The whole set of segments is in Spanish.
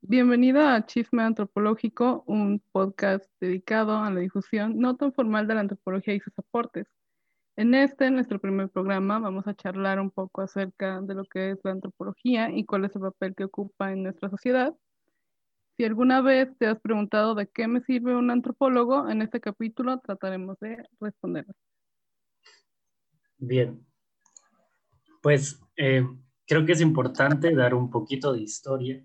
Bienvenida a Chisme Antropológico, un podcast dedicado a la difusión no tan formal de la antropología y sus aportes. En este, nuestro primer programa, vamos a charlar un poco acerca de lo que es la antropología y cuál es el papel que ocupa en nuestra sociedad. Si alguna vez te has preguntado de qué me sirve un antropólogo, en este capítulo trataremos de responder. Bien, pues eh, creo que es importante dar un poquito de historia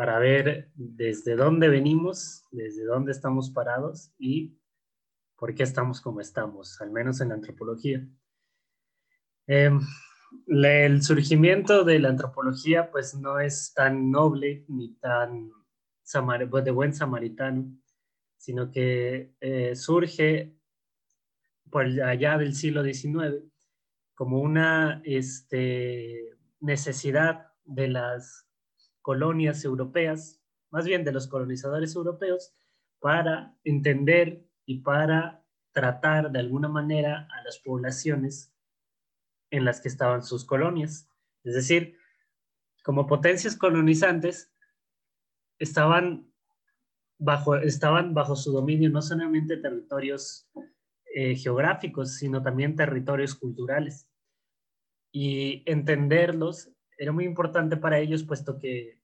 para ver desde dónde venimos, desde dónde estamos parados y por qué estamos como estamos, al menos en la antropología. Em, el surgimiento de la antropología pues no es tan noble ni tan pues, de buen samaritano, sino que eh, surge por allá del siglo XIX como una este, necesidad de las colonias europeas, más bien de los colonizadores europeos, para entender y para tratar de alguna manera a las poblaciones en las que estaban sus colonias. Es decir, como potencias colonizantes, estaban bajo, estaban bajo su dominio no solamente territorios eh, geográficos, sino también territorios culturales. Y entenderlos era muy importante para ellos, puesto que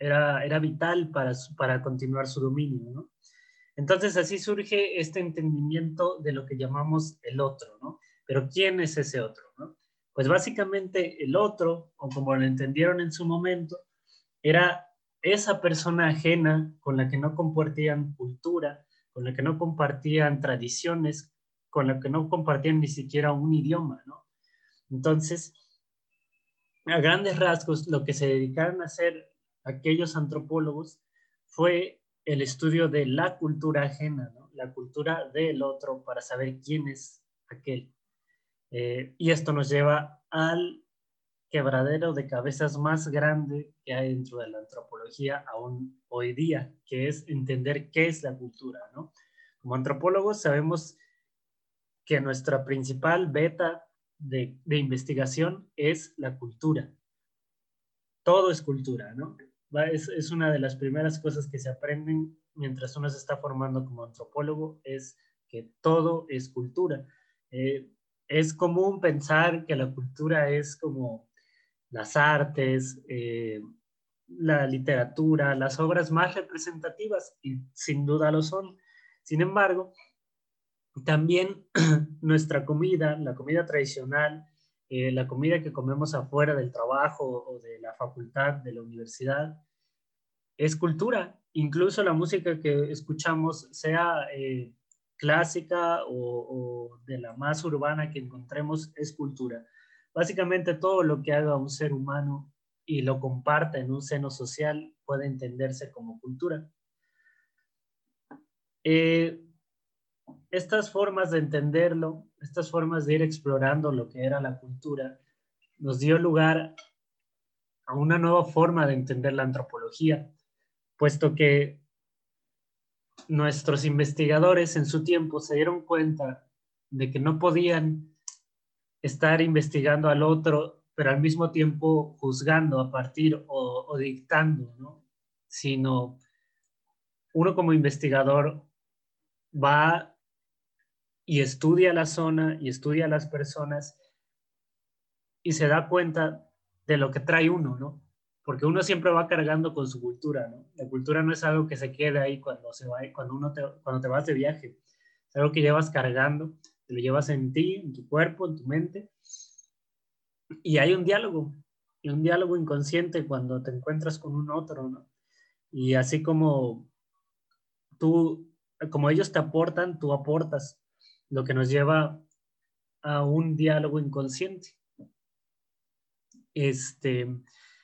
era, era vital para, para continuar su dominio, ¿no? Entonces así surge este entendimiento de lo que llamamos el otro, ¿no? Pero ¿quién es ese otro, no? Pues básicamente el otro, o como lo entendieron en su momento, era esa persona ajena con la que no compartían cultura, con la que no compartían tradiciones, con la que no compartían ni siquiera un idioma, ¿no? Entonces, a grandes rasgos, lo que se dedicaron a hacer aquellos antropólogos fue el estudio de la cultura ajena, la cultura del otro, para saber quién es aquel. Eh, y esto nos lleva al quebradero de cabezas más grande que hay dentro de la antropología aún hoy día, que es entender qué es la cultura. Como antropólogos sabemos que nuestra principal beta de, investigación es la cultura. Todo es cultura, ¿no? Es, una de las primeras cosas que se aprenden mientras uno se está formando como antropólogo, es que todo es cultura. Eh, es común pensar que la cultura es como las artes, eh, la literatura, las obras más representativas, y sin duda lo son. Sin embargo, también nuestra comida, la comida tradicional, eh, la comida que comemos afuera del trabajo o de la facultad, de la universidad, es cultura. Incluso la música que escuchamos, sea eh, clásica o, de la más urbana que encontremos, es cultura. Básicamente todo lo que haga un ser humano y lo comparta en un seno social puede entenderse como cultura. Eh, estas formas de entenderlo, estas formas de ir explorando lo que era la cultura, nos dio lugar a una nueva forma de entender la antropología, puesto que nuestros investigadores en su tiempo se dieron cuenta de que no podían estar investigando al otro, pero al mismo tiempo juzgando a partir o, dictando, ¿no? sino uno como investigador va y estudia la zona y estudia las personas y se da cuenta de lo que trae uno, ¿no? Porque uno siempre va cargando con su cultura, ¿no? La cultura no es algo que se quede ahí cuando, se va, cuando, uno te, cuando te vas de viaje, es algo que llevas cargando, te lo llevas en ti, en tu cuerpo, en tu mente, y hay un diálogo, y un diálogo inconsciente cuando te encuentras con un otro, ¿no? Y así como tú, como ellos te aportan, tú aportas lo que nos lleva a un diálogo inconsciente. Este,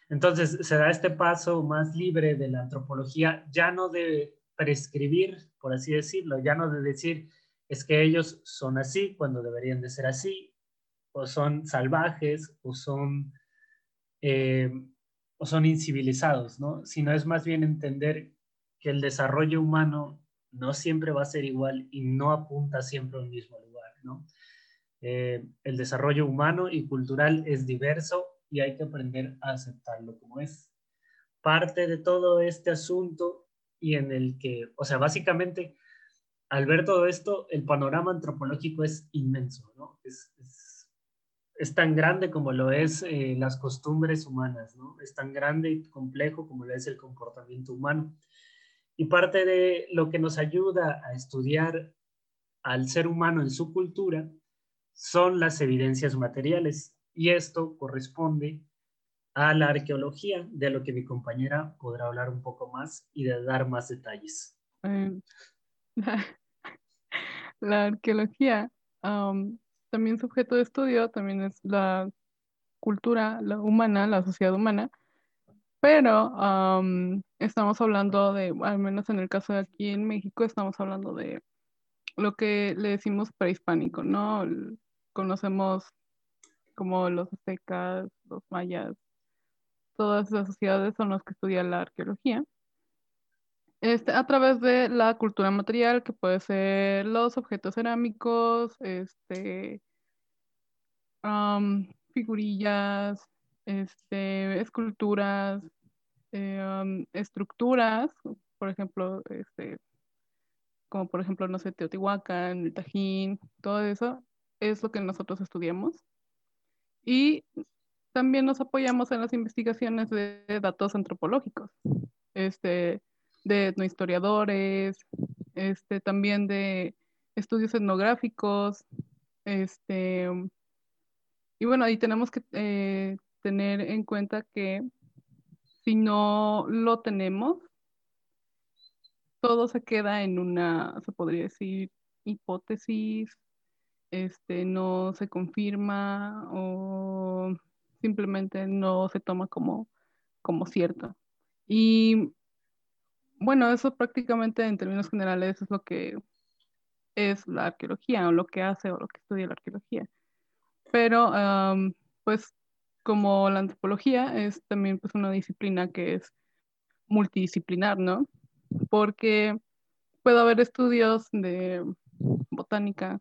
entonces se da este paso más libre de la antropología, ya no de prescribir, por así decirlo, ya no de decir es que ellos son así cuando deberían de ser así, o son salvajes, o son, eh, o son incivilizados, ¿no? Sino es más bien entender que el desarrollo humano no siempre va a ser igual y no apunta siempre al mismo lugar, ¿no? Eh, el desarrollo humano y cultural es diverso y hay que aprender a aceptarlo como es. parte de todo este asunto y en el que, o sea, básicamente, al ver todo esto, el panorama antropológico es inmenso, ¿no? Es, es, tan grande como lo es eh, las costumbres humanas, ¿no? Es tan grande y complejo como lo es el comportamiento humano. Y parte de lo que nos ayuda a estudiar al ser humano en su cultura son las evidencias materiales. Y esto corresponde a la arqueología, de lo que mi compañera podrá hablar un poco más y de dar más detalles. Eh, la, arqueología, también su objeto de estudio, también es la cultura la humana, la sociedad humana, pero estamos hablando de, al menos en el caso de aquí en México, estamos hablando de lo que le decimos prehispánico, ¿no? Conocemos como los aztecas, los mayas, todas las sociedades son las que estudian la arqueología. Este, a través de la cultura material, que puede ser los objetos cerámicos, este, figurillas, este, esculturas, eh, estructuras, por ejemplo, este, como por ejemplo, no sé, Teotihuacán, Tajín, todo eso es lo que nosotros estudiamos. Y también nos apoyamos en las investigaciones de datos antropológicos, este, de etnohistoriadores, este, también de estudios etnográficos, este, y bueno, ahí tenemos que eh, tener en cuenta que si no lo tenemos, todo se queda en una, se podría decir, hipótesis, este, no se confirma o simplemente no se toma como, como cierto. Y bueno, eso prácticamente en términos generales es lo que es la arqueología o lo que hace o lo que estudia la arqueología. Pero pues como la antropología es también pues una disciplina que es multidisciplinar, ¿no? Porque puede haber estudios de botánica,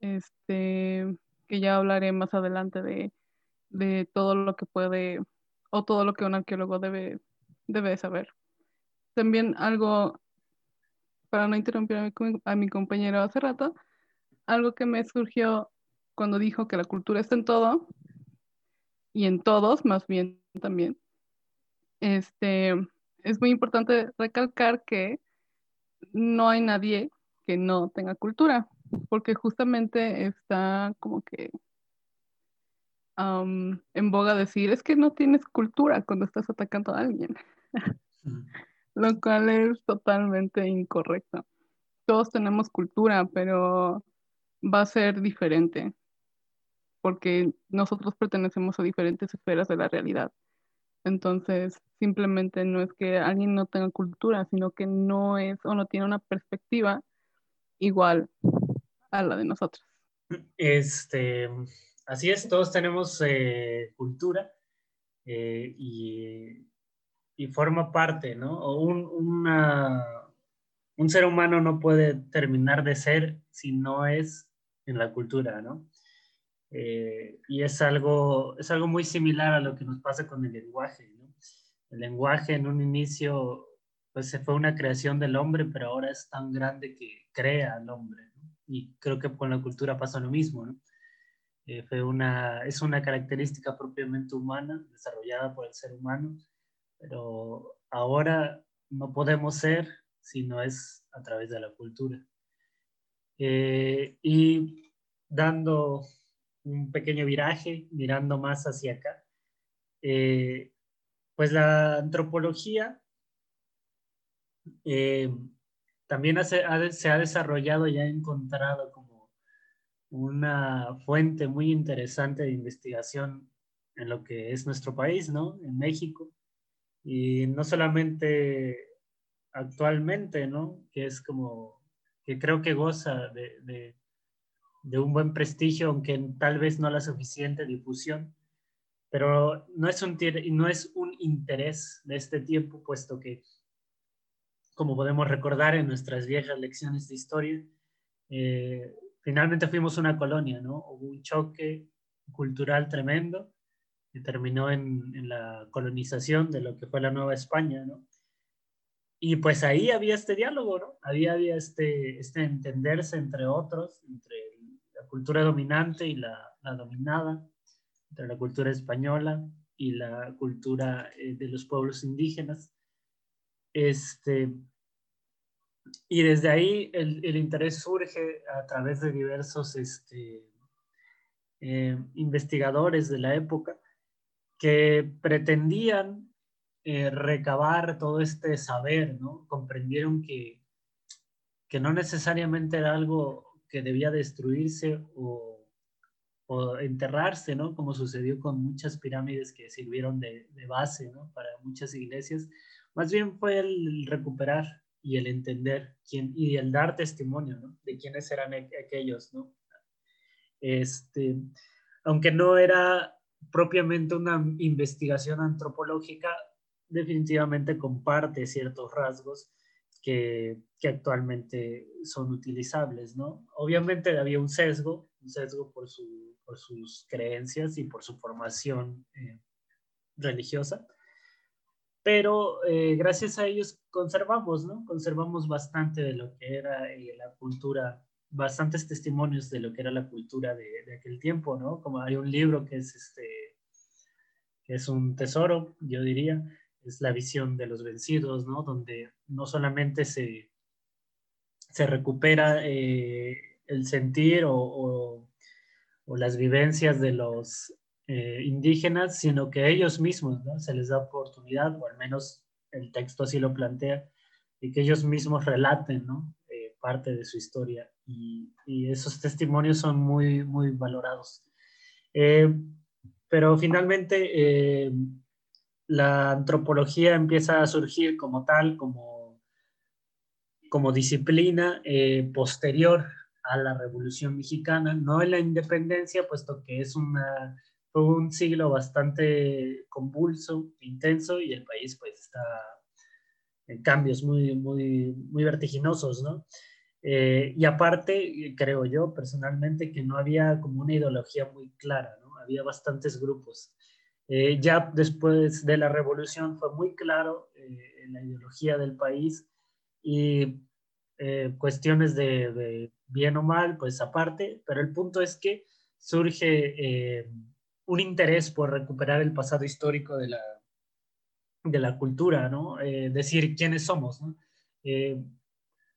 este, que ya hablaré más adelante de de todo lo que puede o todo lo que un arqueólogo debe, debe saber. También algo, para no interrumpir a mi, compañero hace rato, algo que me surgió cuando dijo que la cultura está en todo y en todos, más bien también. Este, es muy importante recalcar que no hay nadie que no tenga cultura, porque justamente está como que en boga decir, es que no tienes cultura cuando estás atacando a alguien, lo cual es totalmente incorrecto. Todos tenemos cultura, pero va a ser diferente, porque nosotros pertenecemos a diferentes esferas de la realidad. Entonces, simplemente no es que alguien no tenga cultura, sino que no es o no tiene una perspectiva igual a la de nosotros. Este, Así es, todos tenemos eh, cultura eh, y, forma parte, ¿no? Un, un ser humano no puede terminar de ser si no es en la cultura, ¿no? Eh, y es algo, es algo muy similar a lo que nos pasa con el lenguaje, ¿no? El lenguaje en un inicio, pues se fue una creación del hombre, pero ahora es tan grande que crea al hombre, ¿no? Y creo que con la cultura pasa lo mismo, ¿no? Eh, fue una, es una característica propiamente humana, desarrollada por el ser humano, pero ahora no podemos ser si no es a través de la cultura. Eh, y dando un pequeño viraje, mirando más hacia acá, eh, pues la antropología también se ha desarrollado y ha encontrado como una fuente muy interesante de investigación en lo que es nuestro país, ¿no? En México. Y no solamente actualmente, ¿no? Que es como, que creo que goza de, un buen prestigio, aunque tal vez no la suficiente difusión, pero no es un, no es un interés de este tiempo, puesto que, como podemos recordar en nuestras viejas lecciones de historia, eh, finalmente fuimos una colonia, ¿no? Hubo un choque cultural tremendo que terminó en, en, la colonización de lo que fue la Nueva España, ¿no? Y pues ahí había este diálogo, ¿no? Había, había este, este entenderse entre otros, entre cultura dominante y la, dominada, entre la cultura española y la cultura eh, de los pueblos indígenas. Este, y desde ahí el, el, interés surge a través de diversos este, eh, investigadores de la época que pretendían eh, recabar todo este saber, ¿no? Comprendieron que, que no necesariamente era algo que debía destruirse o enterrarse, ¿no? Como sucedió con muchas pirámides que sirvieron de, base. Para muchas iglesias. Más bien fue el recuperar y el entender quién, y el dar testimonio. De quiénes eran aquellos, ¿no? Este, aunque no era propiamente una investigación antropológica, definitivamente comparte ciertos rasgos que, que, actualmente son utilizables, ¿no? Obviamente había un sesgo, un sesgo por su por sus creencias y por su formación eh, religiosa. Pero eh, gracias a ellos conservamos, ¿no? Conservamos bastante de lo que era eh, la cultura, bastantes testimonios de lo que era la cultura de, de, aquel tiempo, ¿no? Como hay un libro que es, este, que es un tesoro, yo diría, es la visión de los vencidos, ¿no? Donde no solamente se, se recupera el sentir o, o o las vivencias de los eh, indígenas, sino que ellos mismos ¿no? se les da oportunidad, o al menos el texto así lo plantea, y que ellos mismos relaten ¿no? eh, parte de su historia. Y, y, esos testimonios son muy, muy valorados. Eh, pero finalmente la antropología empieza a surgir como tal, como, como disciplina posterior a la Revolución Mexicana, no en la independencia, puesto que es fue un siglo bastante convulso, intenso, y el país pues está en cambios muy, muy, muy vertiginosos, ¿no? Eh, y aparte, creo yo personalmente que no había como una ideología muy clara, ¿no? Había bastantes grupos. Eh, ya después de la revolución fue muy claro eh, la ideología del país y eh, cuestiones de, de, bien o mal, pues aparte, pero el punto es que surge eh, un interés por recuperar el pasado histórico de la, de la cultura, ¿no? Eh, decir quiénes somos, ¿no? Eh,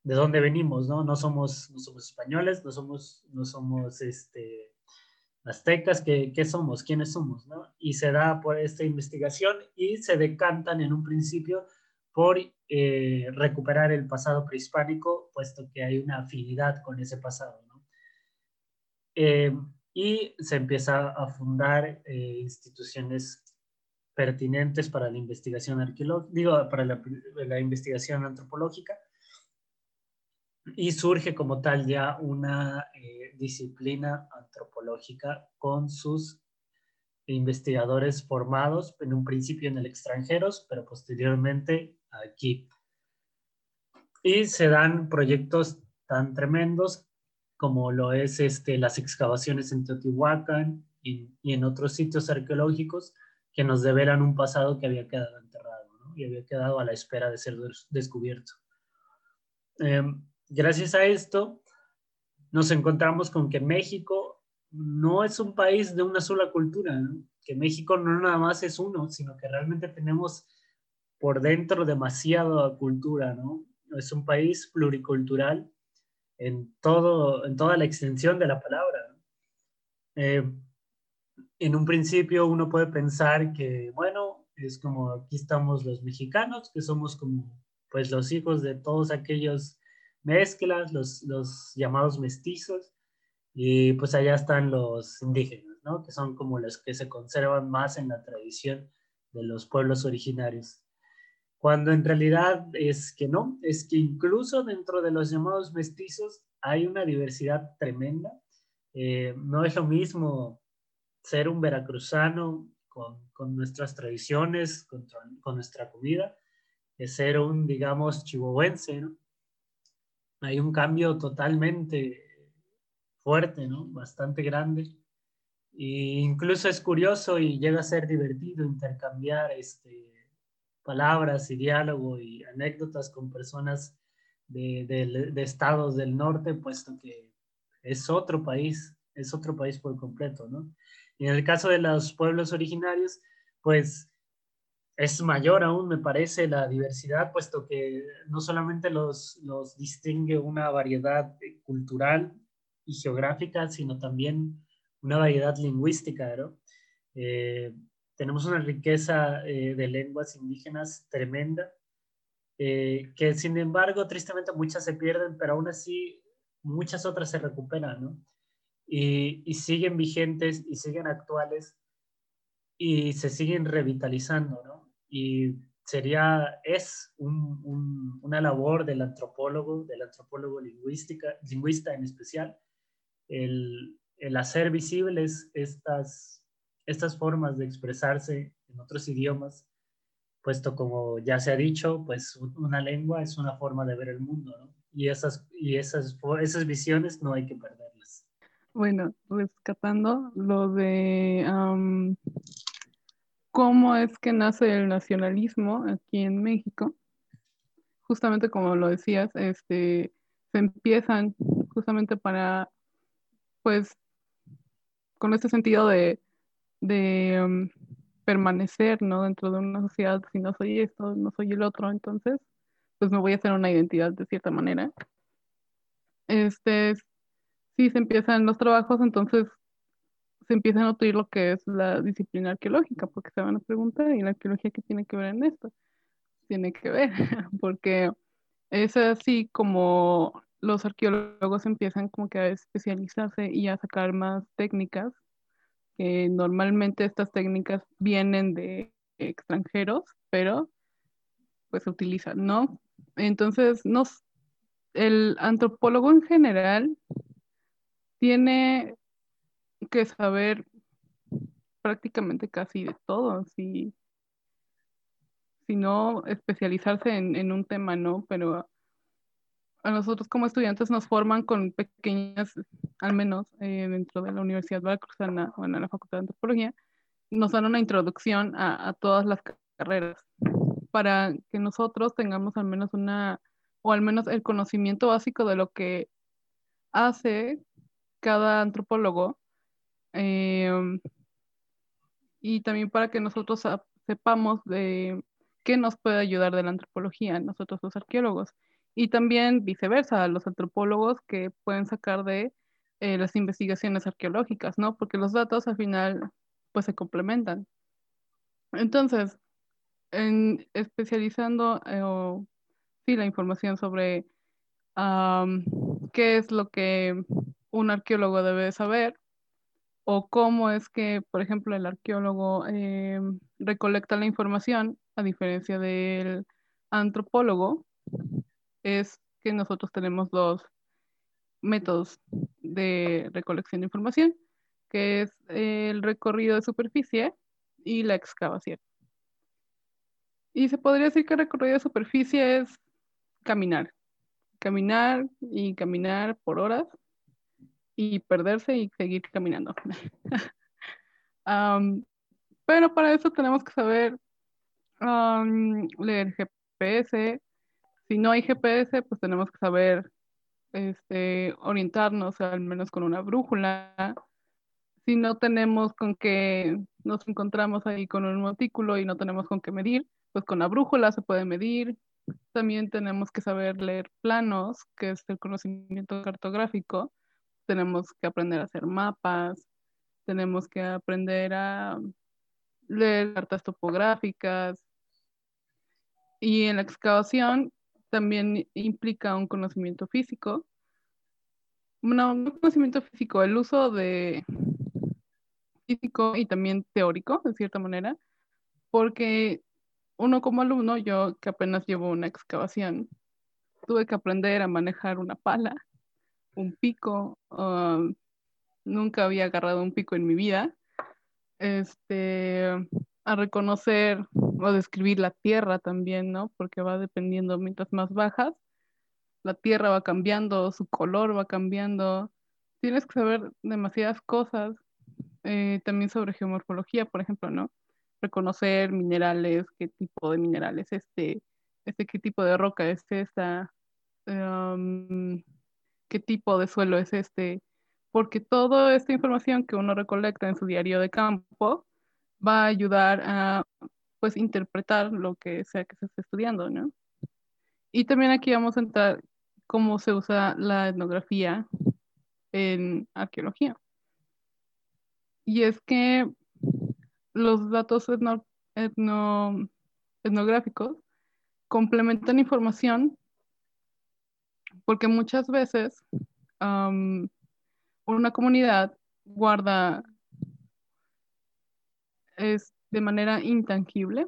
de dónde venimos, ¿no? No somos, no somos españoles, no somos, no somos este, aztecas, ¿qué, ¿qué somos? ¿Quiénes somos? ¿no? Y se da por esta investigación y se decantan en un principio por eh, recuperar el pasado prehispánico, puesto que hay una afinidad con ese pasado. ¿no? Eh, y se empieza a fundar eh, instituciones pertinentes para la investigación arqueológica, digo, para la, la, investigación antropológica, y surge como tal ya una eh, disciplina antropológica con sus investigadores formados en un principio en el extranjero, pero posteriormente aquí. Y se dan proyectos tan tremendos como lo es este, las excavaciones en Teotihuacán y, y, en otros sitios arqueológicos que nos develan un pasado que había quedado enterrado ¿no? y había quedado a la espera de ser descubierto. Eh, gracias a esto, nos encontramos con que México no es un país de una sola cultura, ¿no? que México no nada más es uno, sino que realmente tenemos por dentro demasiada cultura, ¿no? Es un país pluricultural en, todo, en toda la extensión de la palabra. Eh, en un principio uno puede pensar que, bueno, es como aquí estamos los mexicanos, que somos como pues los hijos de todos aquellos mezclas, los, los llamados mestizos, y pues allá están los indígenas, ¿no? Que son como los que se conservan más en la tradición de los pueblos originarios cuando en realidad es que no, es que incluso dentro de los llamados mestizos hay una diversidad tremenda. Eh, no es lo mismo ser un veracruzano con, con nuestras tradiciones, con, con, nuestra comida, que ser un, digamos, chihuahuense, ¿no? Hay un cambio totalmente fuerte, ¿no? Bastante grande. Y incluso es curioso y llega a ser divertido intercambiar este, palabras y diálogo y anécdotas con personas de, de, estados del norte, puesto que es otro país, es otro país por completo, ¿no? Y en el caso de los pueblos originarios, pues es mayor aún, me parece, la diversidad, puesto que no solamente los, los distingue una variedad cultural y geográfica, sino también una variedad lingüística. Eh, tenemos una riqueza eh, de lenguas indígenas tremenda, eh, que sin embargo, tristemente muchas se pierden, pero aún así muchas otras se recuperan, ¿no? Y, y siguen vigentes y siguen actuales y se siguen revitalizando, ¿no? Y sería, es un, una labor del antropólogo, del antropólogo lingüística, lingüista en especial, el, el hacer visibles estas, estas formas de expresarse en otros idiomas, puesto como ya se ha dicho, pues una lengua es una forma de ver el mundo, ¿no? Y esas, y esas, esas visiones no hay que perderlas. Bueno, rescatando lo de cómo es que nace el nacionalismo aquí en México, justamente como lo decías, este, se empiezan justamente para, pues, con este sentido de, um, permanecer, ¿no? Dentro de una sociedad, si no soy esto, no soy el otro, entonces, pues me voy a hacer una identidad de cierta manera. Este, si se empiezan los trabajos, entonces se empieza a nutrir lo que es la disciplina arqueológica, porque se van a preguntar, ¿y la arqueología qué tiene que ver en esto? Tiene que ver, porque es así como los arqueólogos empiezan como que a especializarse y a sacar más técnicas, que normalmente estas técnicas vienen de extranjeros, pero pues se utilizan, ¿no? Entonces, nos, el antropólogo en general tiene que saber prácticamente casi de todo, si, si no especializarse en, en un tema, ¿no? Pero a nosotros como estudiantes nos forman con pequeñas, al menos eh, dentro de la Universidad Veracruzana o en la Facultad de Antropología, nos dan una introducción a, a, todas las carreras para que nosotros tengamos al menos una, o al menos el conocimiento básico de lo que hace cada antropólogo em, y también para que nosotros sepamos de qué nos puede ayudar de la antropología, nosotros los arqueólogos y también viceversa, los antropólogos que pueden sacar de eh, las investigaciones arqueológicas, ¿no? Porque los datos al final pues se complementan. Entonces, en especializando eh, sí, la información sobre qué es lo que un arqueólogo debe saber o cómo es que, por ejemplo, el arqueólogo em, recolecta la información a diferencia del antropólogo, es que nosotros tenemos dos métodos de recolección de información, que es el recorrido de superficie y la excavación. Y se podría decir que el recorrido de superficie es caminar, caminar y caminar por horas y perderse y seguir caminando. pero para eso tenemos que saber leer GPS, si no hay GPS, pues tenemos que saber este, orientarnos al menos con una brújula. Si no tenemos con qué nos encontramos ahí con un montículo y no tenemos con qué medir, pues con la brújula se puede medir. También tenemos que saber leer planos, que es el conocimiento cartográfico. Tenemos que aprender a hacer mapas. Tenemos que aprender a leer cartas topográficas. Y en la excavación también implica un conocimiento físico. No, un conocimiento físico, el uso de físico y también teórico, de cierta manera, porque uno como alumno, yo que apenas llevo una excavación, tuve que aprender a manejar una pala, un pico, um, nunca había agarrado un pico en mi vida, este, a reconocer o describir la tierra también, ¿no? Porque va dependiendo, mientras más bajas, la tierra va cambiando, su color va cambiando. Tienes que saber demasiadas cosas eh, también sobre geomorfología, por ejemplo, ¿no? Reconocer minerales, qué tipo de minerales, este, este, qué tipo de roca es esta, em, qué tipo de suelo es este, porque toda esta información que uno recolecta en su diario de campo va a ayudar a, pues, interpretar lo que sea que se esté estudiando, ¿no? Y también aquí vamos a entrar cómo se usa la etnografía en arqueología. Y es que los datos etnográficos complementan información porque muchas veces una comunidad guarda es de manera intangible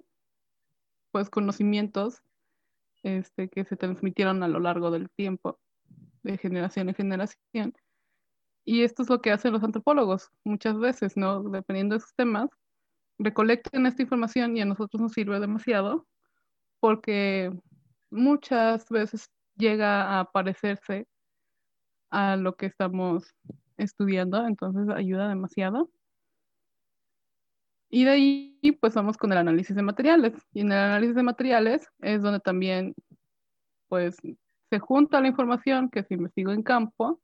pues conocimientos este, que se transmitieron a lo largo del tiempo, de generación en generación, y esto es lo que hacen los antropólogos muchas veces, ¿no? Dependiendo de sus temas, recolectan esta información y a nosotros nos sirve demasiado porque muchas veces llega a parecerse a lo que estamos estudiando, entonces ayuda demasiado. Y de ahí pues vamos con el análisis de materiales. Y en el análisis de materiales es donde también pues se junta la información que se investigó en campo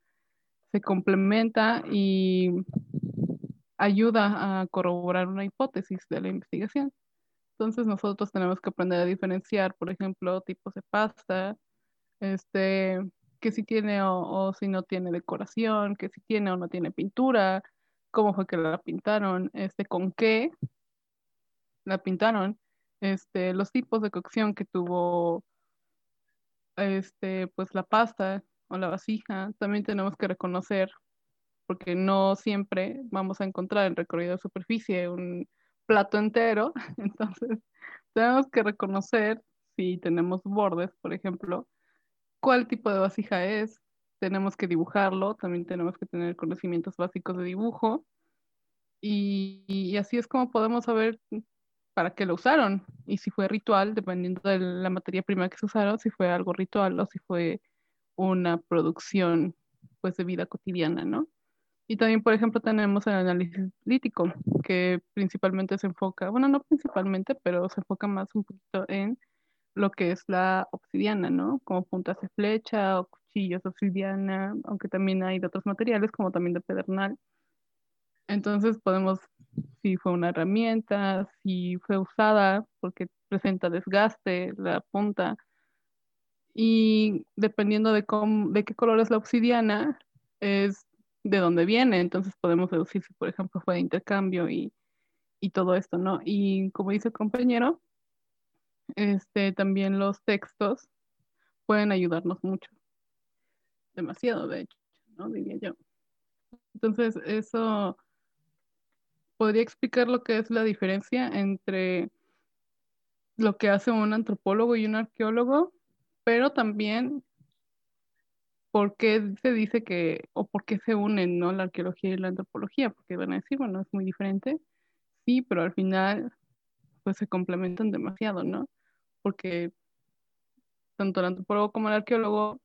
se complementa y ayuda a corroborar una hipótesis de la investigación. Entonces nosotros tenemos que aprender a diferenciar, por ejemplo, tipos de pasta, este, que si tiene o, si no tiene decoración, que si tiene o no tiene pintura, cómo fue que la pintaron, este, con qué la pintaron, este, los tipos de cocción que tuvo este, pues la pasta, o la vasija, también tenemos que reconocer, porque no siempre vamos a encontrar en recorrido de superficie un plato entero, entonces tenemos que reconocer si tenemos bordes, por ejemplo, cuál tipo de vasija es, tenemos que dibujarlo, también tenemos que tener conocimientos básicos de dibujo, y, y así es como podemos saber para qué lo usaron. Y si fue ritual, dependiendo de la materia prima que se usaron, si fue algo ritual o si fue una producción pues de vida cotidiana, ¿no? Y también, por ejemplo, tenemos el análisis lítico, que principalmente se enfoca, bueno, no principalmente, pero se enfoca más un poquito en lo que es la obsidiana, ¿no? Como puntas de flecha o cuchillos obsidiana, aunque también hay de otros materiales, como también de pedernal. Entonces podemos, si fue una herramienta, si fue usada porque presenta desgaste la punta, y dependiendo de, cómo, de qué color es la obsidiana, es de dónde viene. Entonces podemos deducir si, por ejemplo, fue de intercambio y, y todo esto, ¿no? Y como dice el compañero, este, también los textos pueden ayudarnos mucho. Demasiado, de hecho, ¿no? Diría yo. Entonces, eso podría explicar lo que es la diferencia entre lo que hace un antropólogo y un arqueólogo pero también por qué se dice que, o por qué se unen, ¿no? La arqueología y la antropología, porque van a decir, bueno, es muy diferente, sí, pero al final, pues se complementan demasiado, ¿no? Porque tanto el antropólogo como el arqueólogo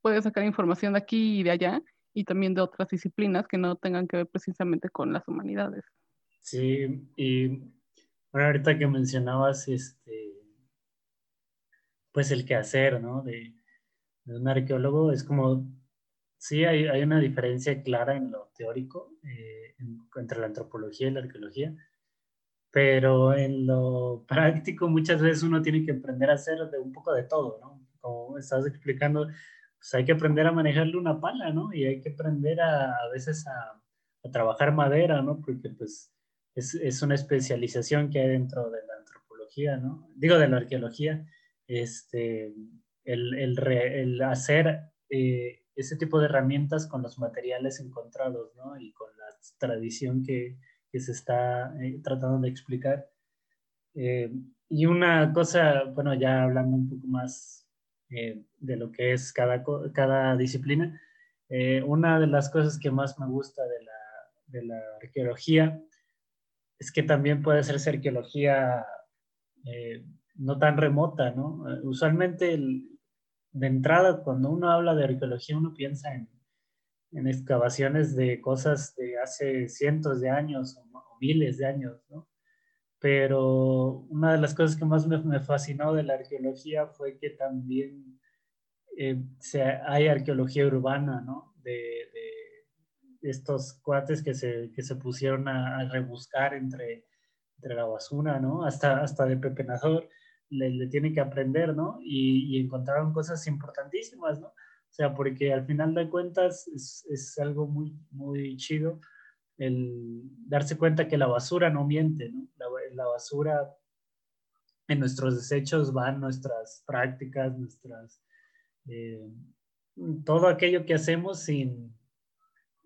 puede sacar información de aquí y de allá, y también de otras disciplinas que no tengan que ver precisamente con las humanidades. Sí, y bueno, ahorita que mencionabas este, pues el quehacer, ¿no? De, un arqueólogo es como, sí, hay, hay, una diferencia clara en lo teórico eh, entre la antropología y la arqueología, pero en lo práctico muchas veces uno tiene que aprender a hacer de un poco de todo, ¿no? Como estás explicando, pues hay que aprender a manejarle una pala, ¿no? Y hay que aprender a, a veces a, a trabajar madera, ¿no? Porque pues es, es, una especialización que hay dentro de la antropología, ¿no? Digo, de la arqueología este, el, el, el hacer eh, ese tipo de herramientas con los materiales encontrados, ¿no? Y con la tradición que, que se está eh, tratando de explicar. Eh, y una cosa, bueno, ya hablando un poco más de lo que es cada, cada disciplina, una de las cosas que más me gusta de la, de la arqueología es que también puede hacerse arqueología no tan remota, ¿no? Eh, usualmente de entrada cuando uno habla de arqueología uno piensa en, en excavaciones de cosas de hace cientos de años o, miles de años, ¿no? Pero una de las cosas que más me, fascinó de la arqueología fue que también eh, hay arqueología urbana, ¿no? De, estos cuates que se, que se pusieron a, rebuscar entre, entre la basura, ¿no? Hasta, hasta de pepenador le, le tiene que aprender, ¿no? Y, y encontraron cosas importantísimas, ¿no? O sea, porque al final de cuentas es, es algo muy, muy chido el darse cuenta que la basura no miente, ¿no? La, la basura en nuestros desechos van nuestras prácticas, nuestras... Eh, todo aquello que hacemos sin,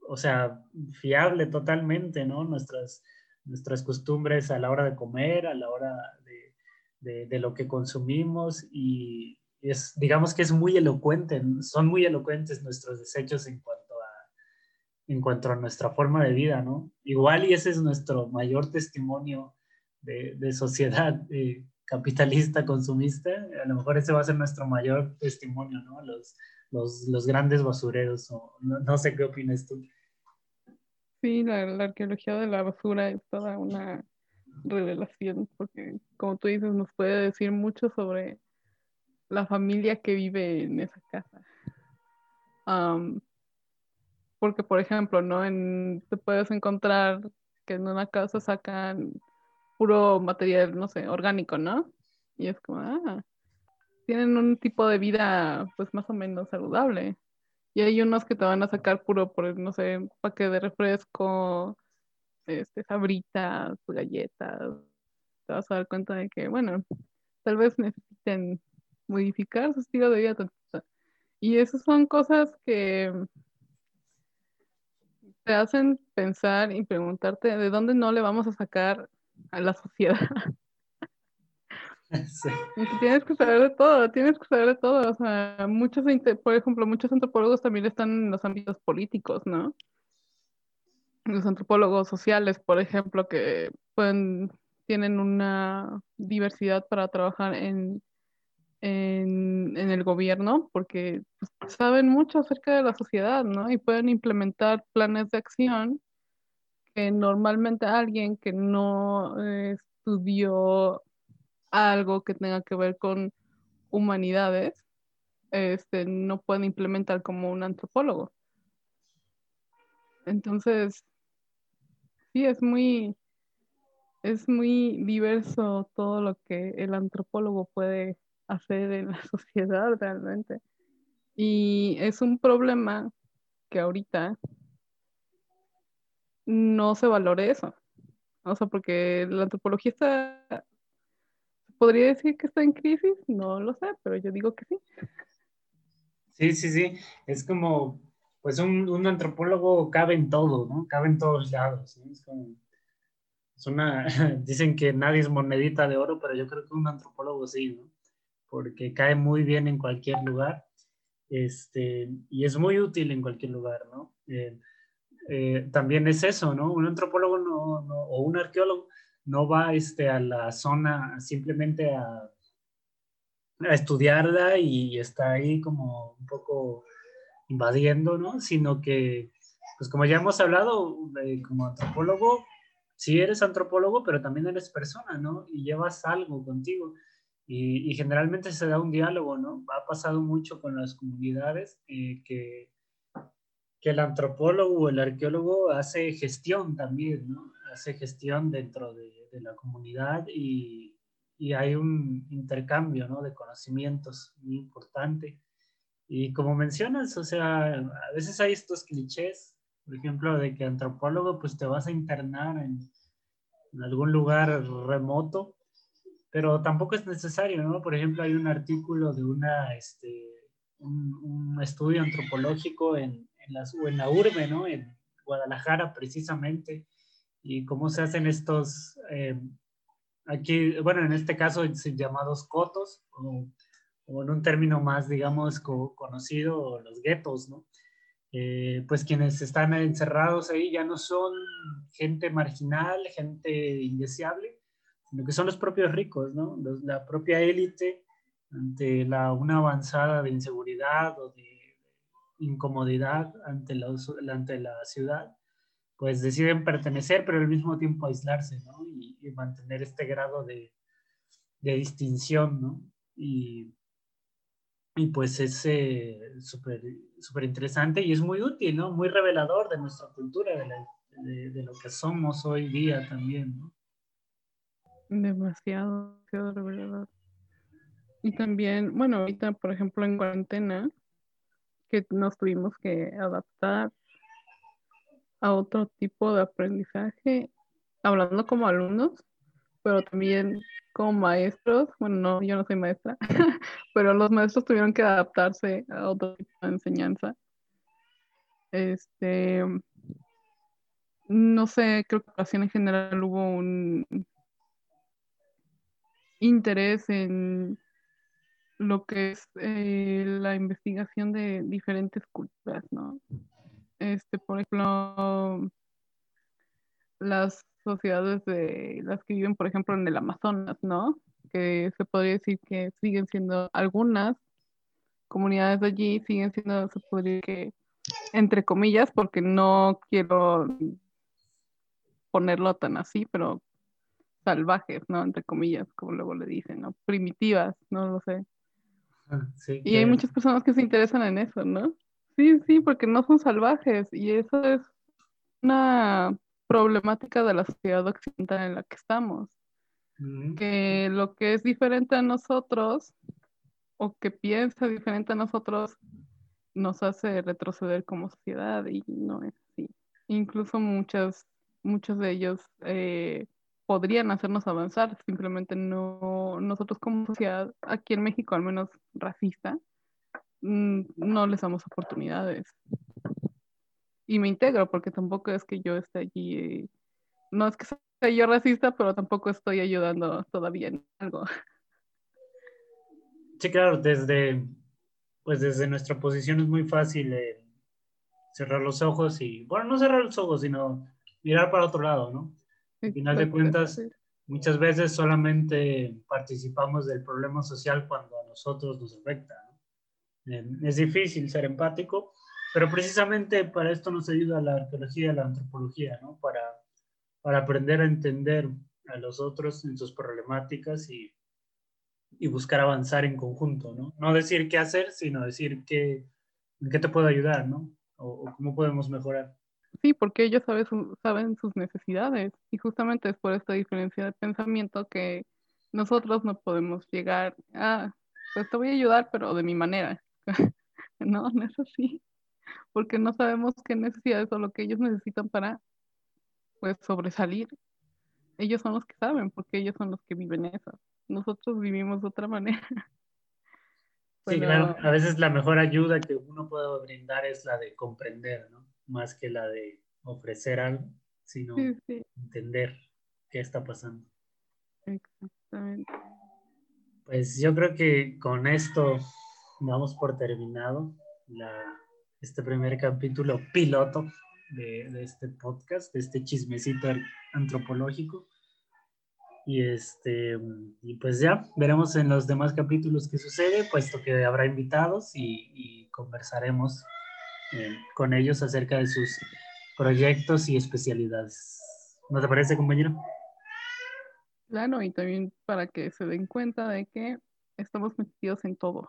o sea, fiable totalmente, ¿no? Nuestras, nuestras costumbres a la hora de comer, a la hora de, de, de lo que consumimos y, es, digamos que es muy elocuente, son muy elocuentes nuestros desechos en cuanto a, en cuanto a nuestra forma de vida, ¿no? Igual y ese es nuestro mayor testimonio de, de sociedad eh, capitalista, consumista, a lo mejor ese va a ser nuestro mayor testimonio, ¿no? Los, los, los grandes basureros, o, no, sé qué opinas tú. Sí, la, la arqueología de la basura es toda una revelación, porque como tú dices, nos puede decir mucho sobre la familia que vive en esa casa. porque, por ejemplo, ¿no? En, te puedes encontrar que en una casa sacan puro material, no sé, orgánico, ¿no? Y es como, ah, tienen un tipo de vida, pues más o menos saludable. Y hay unos que te van a sacar puro, por, no sé, paquete de refresco, este, sabritas, galletas. Te vas a dar cuenta de que, bueno, tal vez necesiten modificar su estilo de vida. Y esas son cosas que te hacen pensar y preguntarte de dónde no le vamos a sacar a la sociedad. Tienes que saber de todo, tienes que saber de todo. O sea, muchos, por ejemplo, muchos antropólogos también están en los ámbitos políticos, ¿no? Los antropólogos sociales, por ejemplo, que pueden, tienen una diversidad para trabajar en en, el gobierno porque pues, saben mucho acerca de la sociedad, ¿no? Y pueden implementar planes de acción que normalmente alguien que no estudió algo que tenga que ver con humanidades, este, no puede implementar como un antropólogo. Entonces, sí, es muy, es muy diverso todo lo que el antropólogo puede hacer en la sociedad realmente. Y es un problema que ahorita no se valore eso. O sea, porque la antropología está, ¿podría decir que está en crisis? No lo sé, pero yo digo que sí. Sí, sí, sí. Es como, pues un, antropólogo cabe en todo, ¿no? Cabe en todos lados. Es una, dicen que nadie es monedita de oro, pero yo creo que un antropólogo sí, ¿no? Porque cae muy bien en cualquier lugar este, y es muy útil en cualquier lugar, ¿no? Eh, eh, también es eso, ¿no? Un antropólogo no, no, o un arqueólogo no va este, a la zona simplemente a, a estudiarla y está ahí como un poco invadiendo, ¿no? Sino que, pues como ya hemos hablado, eh, como antropólogo, sí eres antropólogo, pero también eres persona, ¿no? Y llevas algo contigo. Y, generalmente se da un diálogo, ¿no? Ha pasado mucho con las comunidades eh, que, que el antropólogo o el arqueólogo hace gestión también, ¿no? Hace gestión dentro de, de la comunidad y, y, hay un intercambio, ¿no? De conocimientos muy importante. Y como mencionas, o sea, a veces hay estos clichés, por ejemplo, de que antropólogo, pues te vas a internar en, en algún lugar remoto pero tampoco es necesario, ¿no? Por ejemplo, hay un artículo de una, este, un, estudio antropológico en, en, en la urbe, ¿no? En Guadalajara, precisamente, y cómo se hacen estos, eh, aquí, bueno, en este caso, llamados cotos, o, en un término más, digamos, conocido, los guetos, ¿no? Eh, pues quienes están encerrados ahí ya no son gente marginal, gente indeseable, lo que son los propios ricos, ¿no? la propia élite ante la, una avanzada de inseguridad o de, incomodidad ante la, ante la ciudad, pues deciden pertenecer, pero al mismo tiempo aislarse, ¿no? Y, mantener este grado de, de distinción, ¿no? Y, y pues es eh, súper interesante y es muy útil, ¿no? Muy revelador de nuestra cultura, de, de, lo que somos hoy día también, ¿no? Demasiado, demasiado revelador. Y también, bueno, ahorita, por ejemplo, en cuarentena, que nos tuvimos que adaptar a otro tipo de aprendizaje, hablando como alumnos, pero también como maestros. Bueno, no, yo no soy maestra, pero los maestros tuvieron que adaptarse a otro tipo de enseñanza. Este, no sé, creo que en general hubo un interés en lo que es eh, la investigación de diferentes culturas, ¿no? Este, por ejemplo, las sociedades de las que viven, por ejemplo, en el Amazonas, ¿no? Que se podría decir que siguen siendo algunas comunidades de allí, siguen siendo, se podría que, entre comillas, porque no quiero ponerlo tan así, pero salvajes, ¿no? Entre comillas, como luego le dicen, ¿no? Primitivas, no lo sé. Ah, y hay muchas personas que se interesan en eso, ¿no? Sí, sí, porque no son salvajes y eso es una problemática de la sociedad occidental en la que estamos. Que lo que es diferente a nosotros o que piensa diferente a nosotros nos hace retroceder como sociedad y no es así. Incluso muchas, muchos de ellos eh, podrían hacernos avanzar, simplemente no, nosotros como sociedad, aquí en México al menos racista, mm, no les damos oportunidades. Y me integro porque tampoco es que yo esté allí, no es que sea yo racista, pero tampoco estoy ayudando todavía en algo. Sí, claro, desde, pues desde nuestra posición es muy fácil eh, cerrar los ojos y, bueno, no cerrar los ojos, sino mirar para otro lado, ¿no? Al final de cuentas, muchas veces solamente participamos del problema social cuando a nosotros nos afecta. Es difícil ser empático, pero precisamente para esto nos ayuda la arqueología la antropología, ¿no? Para, para aprender a entender a los otros en sus problemáticas y, y buscar avanzar en conjunto, ¿no? No decir qué hacer, sino decir qué, en qué te puedo ayudar, ¿no? o cómo podemos mejorar. Sí, porque ellos saben, saben sus necesidades y justamente es por esta diferencia de pensamiento que nosotros no podemos llegar a, pues te voy a ayudar, pero de mi manera. no, no es así, porque no sabemos qué necesidades o lo que ellos necesitan para, pues, sobresalir. Ellos son los que saben, porque ellos son los que viven eso. Nosotros vivimos de otra manera. Sí, claro, a veces la mejor ayuda que uno puede brindar es la de comprender, ¿no? Más que la de ofrecer algo, sino entender qué está pasando. Exactamente. Pues yo creo que con esto damos por terminado la, este primer capítulo piloto de, de, este podcast, de este chismecito antropológico. Y, este, y pues ya veremos en los demás capítulos qué sucede, puesto que habrá invitados y, y conversaremos eh, con ellos acerca de sus proyectos y especialidades. ¿No te parece, compañero? Claro, y también para que se den cuenta de que estamos metidos en todo.